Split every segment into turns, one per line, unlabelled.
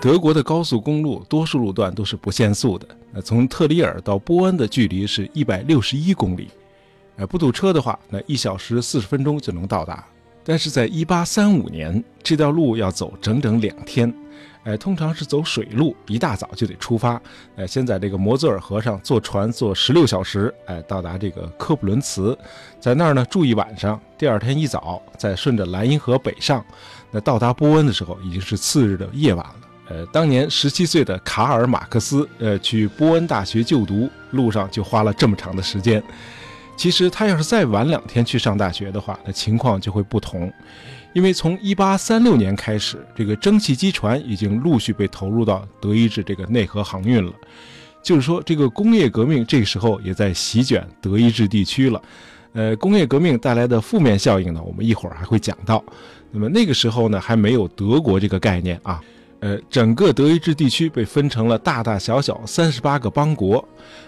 德国的高速公路多数路段都是不限速的。那从特里尔到波恩的距离是一百六十一公里，呃，不堵车的话，那一小时四十分钟就能到达。但是在一八三五年，这条路要走整整两天。哎，通常是走水路，一大早就得出发。哎，先在这个摩泽尔河上坐船坐十六小时，哎，到达这个科布伦茨，在那儿呢住一晚上。第二天一早，再顺着莱茵河北上，那到达波恩的时候已经是次日的夜晚了。呃，当年十七岁的卡尔马克思，呃，去波恩大学就读，路上就花了这么长的时间。其实他要是再晚两天去上大学的话，那情况就会不同。因为从一八三六年开始，这个蒸汽机船已经陆续被投入到德意志这个内河航运了，就是说，这个工业革命这个时候也在席卷德意志地区了。呃，工业革命带来的负面效应呢，我们一会儿还会讲到。那么那个时候呢，还没有德国这个概念啊。呃，整个德意志地区被分成了大大小小三十八个邦国。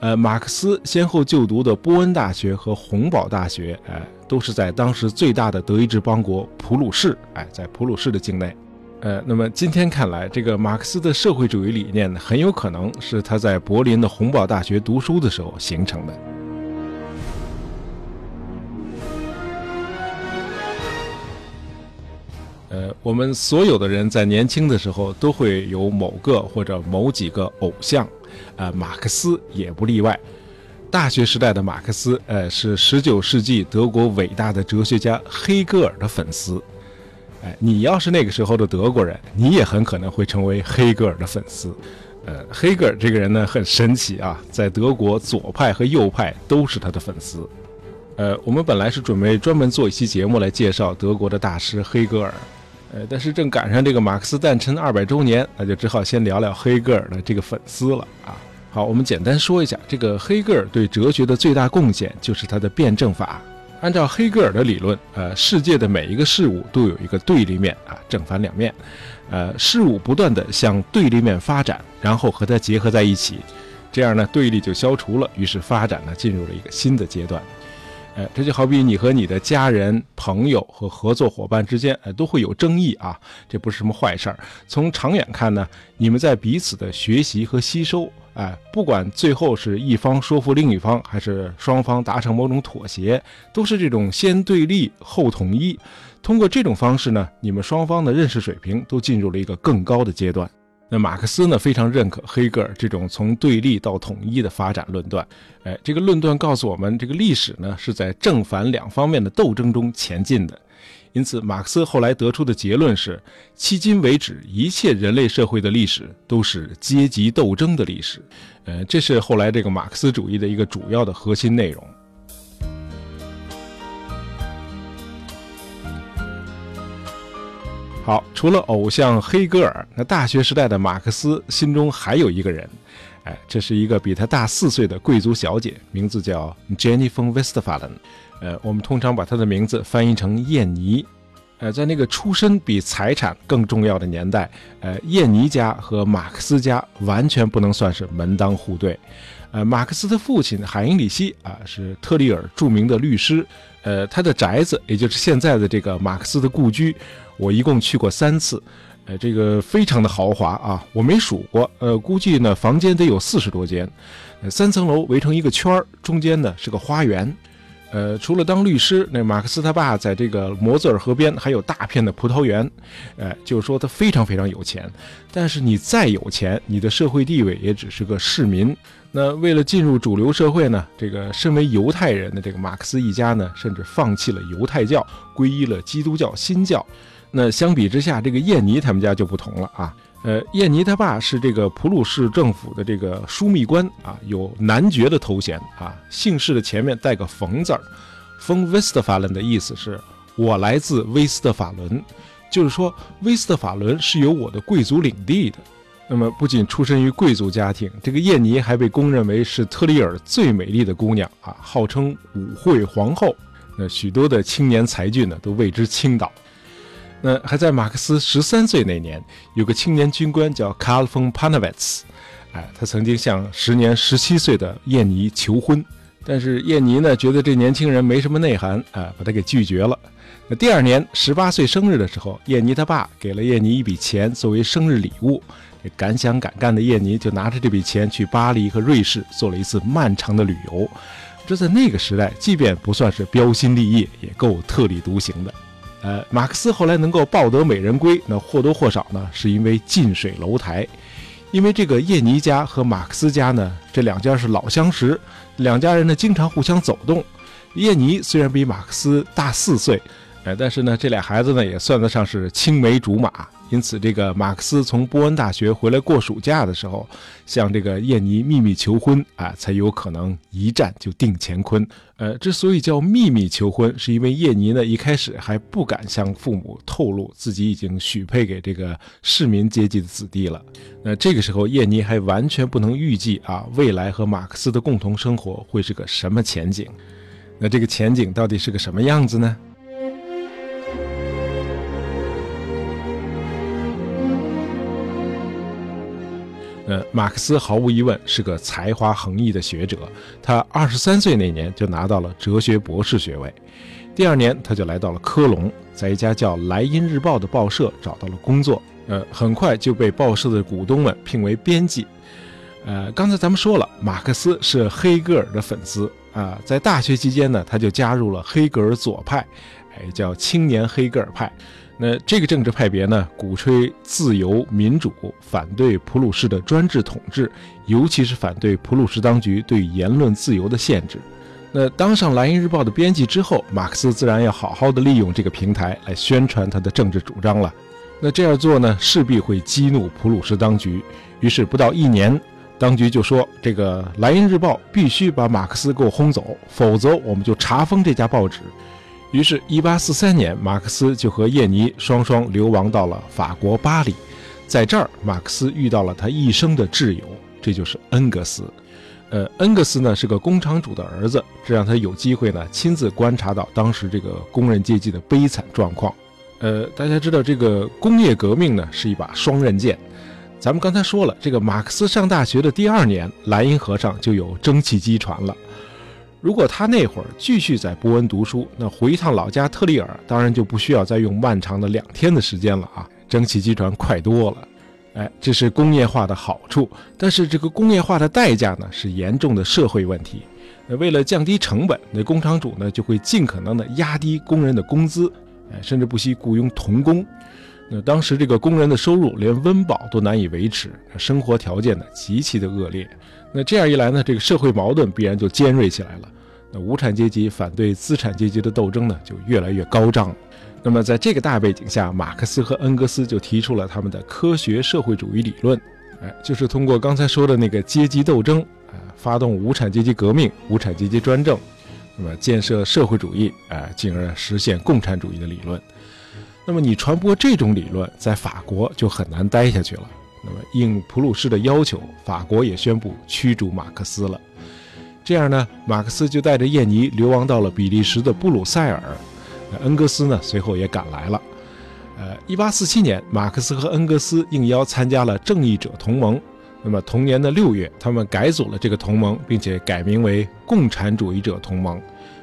呃，马克思先后就读的波恩大学和洪堡大学，哎，都是在当时最大的德意志邦国普鲁士，哎，在普鲁士的境内。呃，那么今天看来，这个马克思的社会主义理念呢，很有可能是他在柏林的洪堡大学读书的时候形成的。呃，我们所有的人在年轻的时候都会有某个或者某几个偶像。呃，马克思也不例外。大学时代的马克思，呃，是19世纪德国伟大的哲学家黑格尔的粉丝。哎，你要是那个时候的德国人，你也很可能会成为黑格尔的粉丝。呃，黑格尔这个人呢，很神奇啊，在德国左派和右派都是他的粉丝。呃，我们本来是准备专门做一期节目来介绍德国的大师黑格尔。呃，但是正赶上这个马克思诞辰二百周年，那就只好先聊聊黑格尔的这个粉丝了啊。好，我们简单说一下，这个黑格尔对哲学的最大贡献就是他的辩证法。按照黑格尔的理论，呃，世界的每一个事物都有一个对立面啊，正反两面，呃，事物不断的向对立面发展，然后和它结合在一起，这样呢，对立就消除了，于是发展呢进入了一个新的阶段。哎，这就好比你和你的家人、朋友和合作伙伴之间，哎，都会有争议啊，这不是什么坏事儿。从长远看呢，你们在彼此的学习和吸收，哎，不管最后是一方说服另一方，还是双方达成某种妥协，都是这种先对立后统一。通过这种方式呢，你们双方的认识水平都进入了一个更高的阶段。那马克思呢，非常认可黑格尔这种从对立到统一的发展论断。哎，这个论断告诉我们，这个历史呢是在正反两方面的斗争中前进的。因此，马克思后来得出的结论是：迄今为止，一切人类社会的历史都是阶级斗争的历史。呃，这是后来这个马克思主义的一个主要的核心内容。好，除了偶像黑格尔，那大学时代的马克思心中还有一个人，哎，这是一个比他大四岁的贵族小姐，名字叫 Jenny von Westphalen，呃，我们通常把她的名字翻译成燕妮。呃，在那个出身比财产更重要的年代，呃，燕妮家和马克思家完全不能算是门当户对。呃，马克思的父亲海因里希啊，是特里尔著名的律师，呃，他的宅子，也就是现在的这个马克思的故居。我一共去过三次，呃，这个非常的豪华啊，我没数过，呃，估计呢房间得有四十多间，三层楼围成一个圈儿，中间呢是个花园，呃，除了当律师，那马克思他爸在这个摩泽尔河边还有大片的葡萄园，呃，就是说他非常非常有钱，但是你再有钱，你的社会地位也只是个市民。那为了进入主流社会呢，这个身为犹太人的这个马克思一家呢，甚至放弃了犹太教，皈依了基督教新教。那相比之下，这个燕妮他们家就不同了啊。呃，燕妮他爸是这个普鲁士政府的这个枢密官啊，有男爵的头衔啊，姓氏的前面带个冯字儿。封威斯特法伦的意思是我来自威斯特法伦，就是说威斯特法伦是由我的贵族领地的。那么不仅出身于贵族家庭，这个燕妮还被公认为是特里尔最美丽的姑娘啊，号称舞会皇后。那许多的青年才俊呢，都为之倾倒。那还在马克思十三岁那年，有个青年军官叫卡尔冯帕纳维茨，哎，他曾经向时年十七岁的燕妮求婚，但是燕妮呢觉得这年轻人没什么内涵，啊，把他给拒绝了。那第二年十八岁生日的时候，燕妮他爸给了燕妮一笔钱作为生日礼物，敢想敢干的叶尼就拿着这笔钱去巴黎和瑞士做了一次漫长的旅游。这在那个时代，即便不算是标新立异，也够特立独行的。呃，马克思后来能够抱得美人归，那或多或少呢，是因为近水楼台。因为这个叶尼家和马克思家呢，这两家是老相识，两家人呢经常互相走动。叶尼虽然比马克思大四岁。哎，但是呢，这俩孩子呢也算得上是青梅竹马，因此这个马克思从波恩大学回来过暑假的时候，向这个叶尼秘密求婚啊，才有可能一战就定乾坤。呃，之所以叫秘密求婚，是因为叶尼呢一开始还不敢向父母透露自己已经许配给这个市民阶级的子弟了。那这个时候，叶尼还完全不能预计啊，未来和马克思的共同生活会是个什么前景。那这个前景到底是个什么样子呢？呃，马克思毫无疑问是个才华横溢的学者。他二十三岁那年就拿到了哲学博士学位。第二年，他就来到了科隆，在一家叫《莱茵日报》的报社找到了工作。呃，很快就被报社的股东们聘为编辑。呃，刚才咱们说了，马克思是黑格尔的粉丝啊。在大学期间呢，他就加入了黑格尔左派，哎，叫青年黑格尔派。那这个政治派别呢，鼓吹自由民主，反对普鲁士的专制统治，尤其是反对普鲁士当局对言论自由的限制。那当上《莱茵日报》的编辑之后，马克思自然要好好的利用这个平台来宣传他的政治主张了。那这样做呢，势必会激怒普鲁士当局。于是不到一年，当局就说：“这个《莱茵日报》必须把马克思给我轰走，否则我们就查封这家报纸。”于是1843年，马克思就和叶尼双双流亡到了法国巴黎，在这儿，马克思遇到了他一生的挚友，这就是恩格斯。呃，恩格斯呢是个工厂主的儿子，这让他有机会呢亲自观察到当时这个工人阶级的悲惨状况。呃，大家知道这个工业革命呢是一把双刃剑，咱们刚才说了，这个马克思上大学的第二年，莱茵河上就有蒸汽机船了。如果他那会儿继续在波恩读书，那回一趟老家特里尔，当然就不需要再用漫长的两天的时间了啊！蒸汽机船快多了，哎，这是工业化的好处。但是这个工业化的代价呢，是严重的社会问题。那为了降低成本，那工厂主呢就会尽可能的压低工人的工资，哎，甚至不惜雇佣童工。那当时这个工人的收入连温饱都难以维持，生活条件呢极其的恶劣。那这样一来呢，这个社会矛盾必然就尖锐起来了。那无产阶级反对资产阶级的斗争呢，就越来越高涨。那么在这个大背景下，马克思和恩格斯就提出了他们的科学社会主义理论，哎，就是通过刚才说的那个阶级斗争，啊，发动无产阶级革命、无产阶级专政，那么建设社会主义，啊，进而实现共产主义的理论。那么你传播这种理论，在法国就很难待下去了。那么应普鲁士的要求，法国也宣布驱逐马克思了。这样呢，马克思就带着叶尼流亡到了比利时的布鲁塞尔。那恩格斯呢，随后也赶来了。呃，一八四七年，马克思和恩格斯应邀参加了正义者同盟。那么同年的六月，他们改组了这个同盟，并且改名为共产主义者同盟。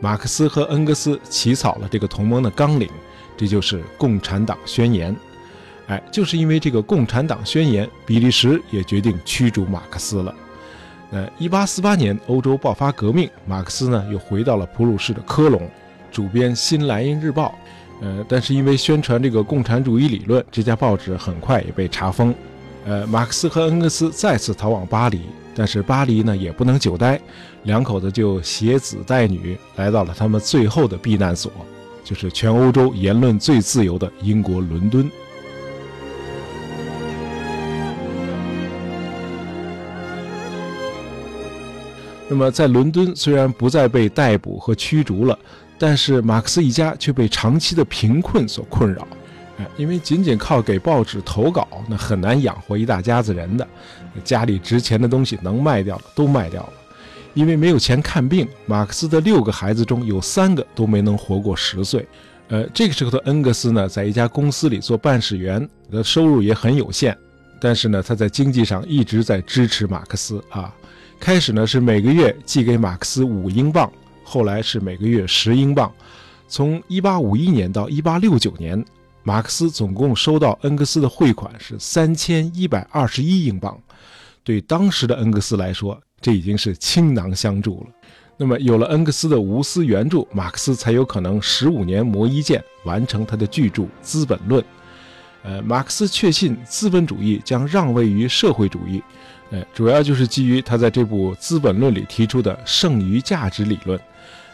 马克思和恩格斯起草了这个同盟的纲领，这就是《共产党宣言》。哎，就是因为这个《共产党宣言》，比利时也决定驱逐马克思了。呃，一八四八年，欧洲爆发革命，马克思呢又回到了普鲁士的科隆，主编《新莱茵日报》。呃，但是因为宣传这个共产主义理论，这家报纸很快也被查封。呃，马克思和恩格斯再次逃往巴黎，但是巴黎呢也不能久待，两口子就携子带女来到了他们最后的避难所，就是全欧洲言论最自由的英国伦敦。那么，在伦敦虽然不再被逮捕和驱逐了，但是马克思一家却被长期的贫困所困扰。哎，因为仅仅靠给报纸投稿，那很难养活一大家子人的。家里值钱的东西能卖掉的，都卖掉了。因为没有钱看病，马克思的六个孩子中有三个都没能活过十岁。呃，这个时候的恩格斯呢，在一家公司里做办事员，的收入也很有限，但是呢，他在经济上一直在支持马克思啊。开始呢是每个月寄给马克思五英镑，后来是每个月十英镑。从一八五一年到一八六九年，马克思总共收到恩格斯的汇款是三千一百二十一英镑，对当时的恩格斯来说，这已经是倾囊相助了。那么，有了恩格斯的无私援助，马克思才有可能十五年磨一剑，完成他的巨著《资本论》。呃，马克思确信资本主义将让位于社会主义，呃，主要就是基于他在这部《资本论》里提出的剩余价值理论。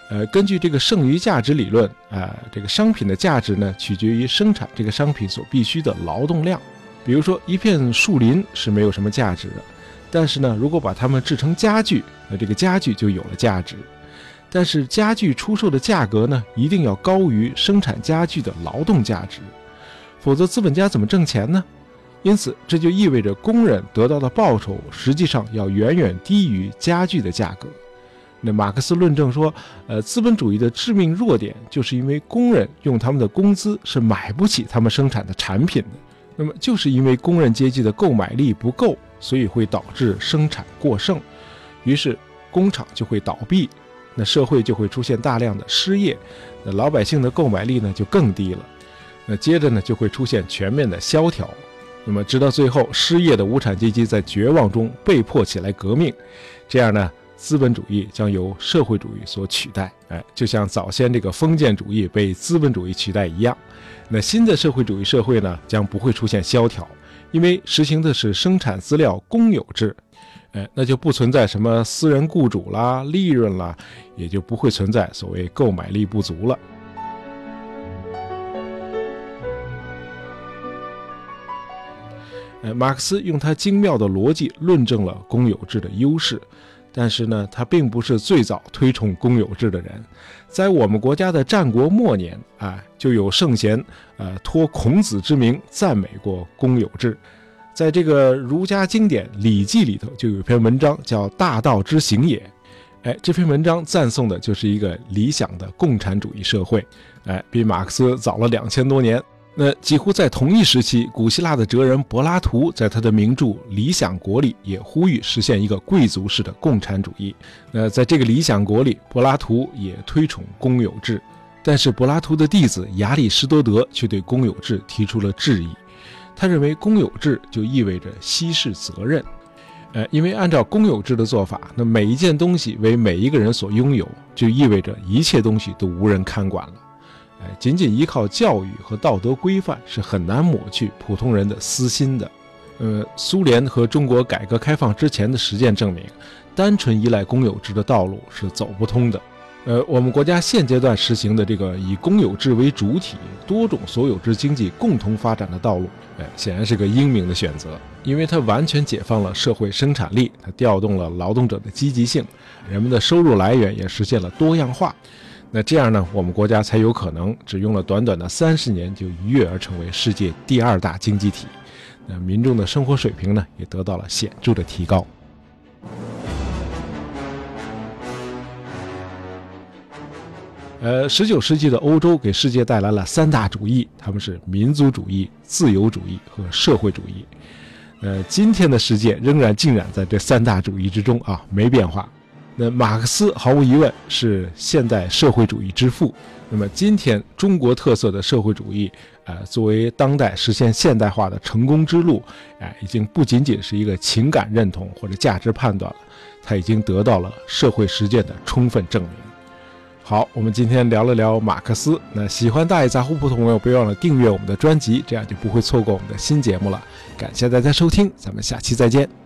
呃，根据这个剩余价值理论，啊，这个商品的价值呢，取决于生产这个商品所必须的劳动量。比如说，一片树林是没有什么价值的，但是呢，如果把它们制成家具，那这个家具就有了价值。但是家具出售的价格呢，一定要高于生产家具的劳动价值。否则，资本家怎么挣钱呢？因此，这就意味着工人得到的报酬实际上要远远低于家具的价格。那马克思论证说，呃，资本主义的致命弱点就是因为工人用他们的工资是买不起他们生产的产品的。那么，就是因为工人阶级的购买力不够，所以会导致生产过剩，于是工厂就会倒闭，那社会就会出现大量的失业，那老百姓的购买力呢就更低了。那接着呢，就会出现全面的萧条，那么直到最后，失业的无产阶级在绝望中被迫起来革命，这样呢，资本主义将由社会主义所取代。哎，就像早先这个封建主义被资本主义取代一样，那新的社会主义社会呢，将不会出现萧条，因为实行的是生产资料公有制，哎，那就不存在什么私人雇主啦、利润啦，也就不会存在所谓购买力不足了。马克思用他精妙的逻辑论证了公有制的优势，但是呢，他并不是最早推崇公有制的人。在我们国家的战国末年啊，就有圣贤呃托孔子之名赞美过公有制。在这个儒家经典《礼记》里头，就有一篇文章叫《大道之行也》。哎，这篇文章赞颂的就是一个理想的共产主义社会。哎，比马克思早了两千多年。那几乎在同一时期，古希腊的哲人柏拉图在他的名著《理想国》里也呼吁实现一个贵族式的共产主义。那在这个《理想国》里，柏拉图也推崇公有制，但是柏拉图的弟子亚里士多德却对公有制提出了质疑。他认为公有制就意味着稀释责任，呃，因为按照公有制的做法，那每一件东西为每一个人所拥有，就意味着一切东西都无人看管了。哎，仅仅依靠教育和道德规范是很难抹去普通人的私心的。呃，苏联和中国改革开放之前的实践证明，单纯依赖公有制的道路是走不通的。呃，我们国家现阶段实行的这个以公有制为主体、多种所有制经济共同发展的道路，哎，显然是个英明的选择，因为它完全解放了社会生产力，它调动了劳动者的积极性，人们的收入来源也实现了多样化。那这样呢，我们国家才有可能只用了短短的三十年就一跃而成为世界第二大经济体，那民众的生活水平呢也得到了显著的提高。呃，十九世纪的欧洲给世界带来了三大主义，他们是民族主义、自由主义和社会主义。呃，今天的世界仍然浸染在这三大主义之中啊，没变化。那马克思毫无疑问是现代社会主义之父。那么今天中国特色的社会主义，呃，作为当代实现现代化的成功之路，哎，已经不仅仅是一个情感认同或者价值判断了，它已经得到了社会实践的充分证明。好，我们今天聊了聊马克思。那喜欢大爷杂货铺的朋友，别忘了订阅我们的专辑，这样就不会错过我们的新节目了。感谢大家收听，咱们下期再见。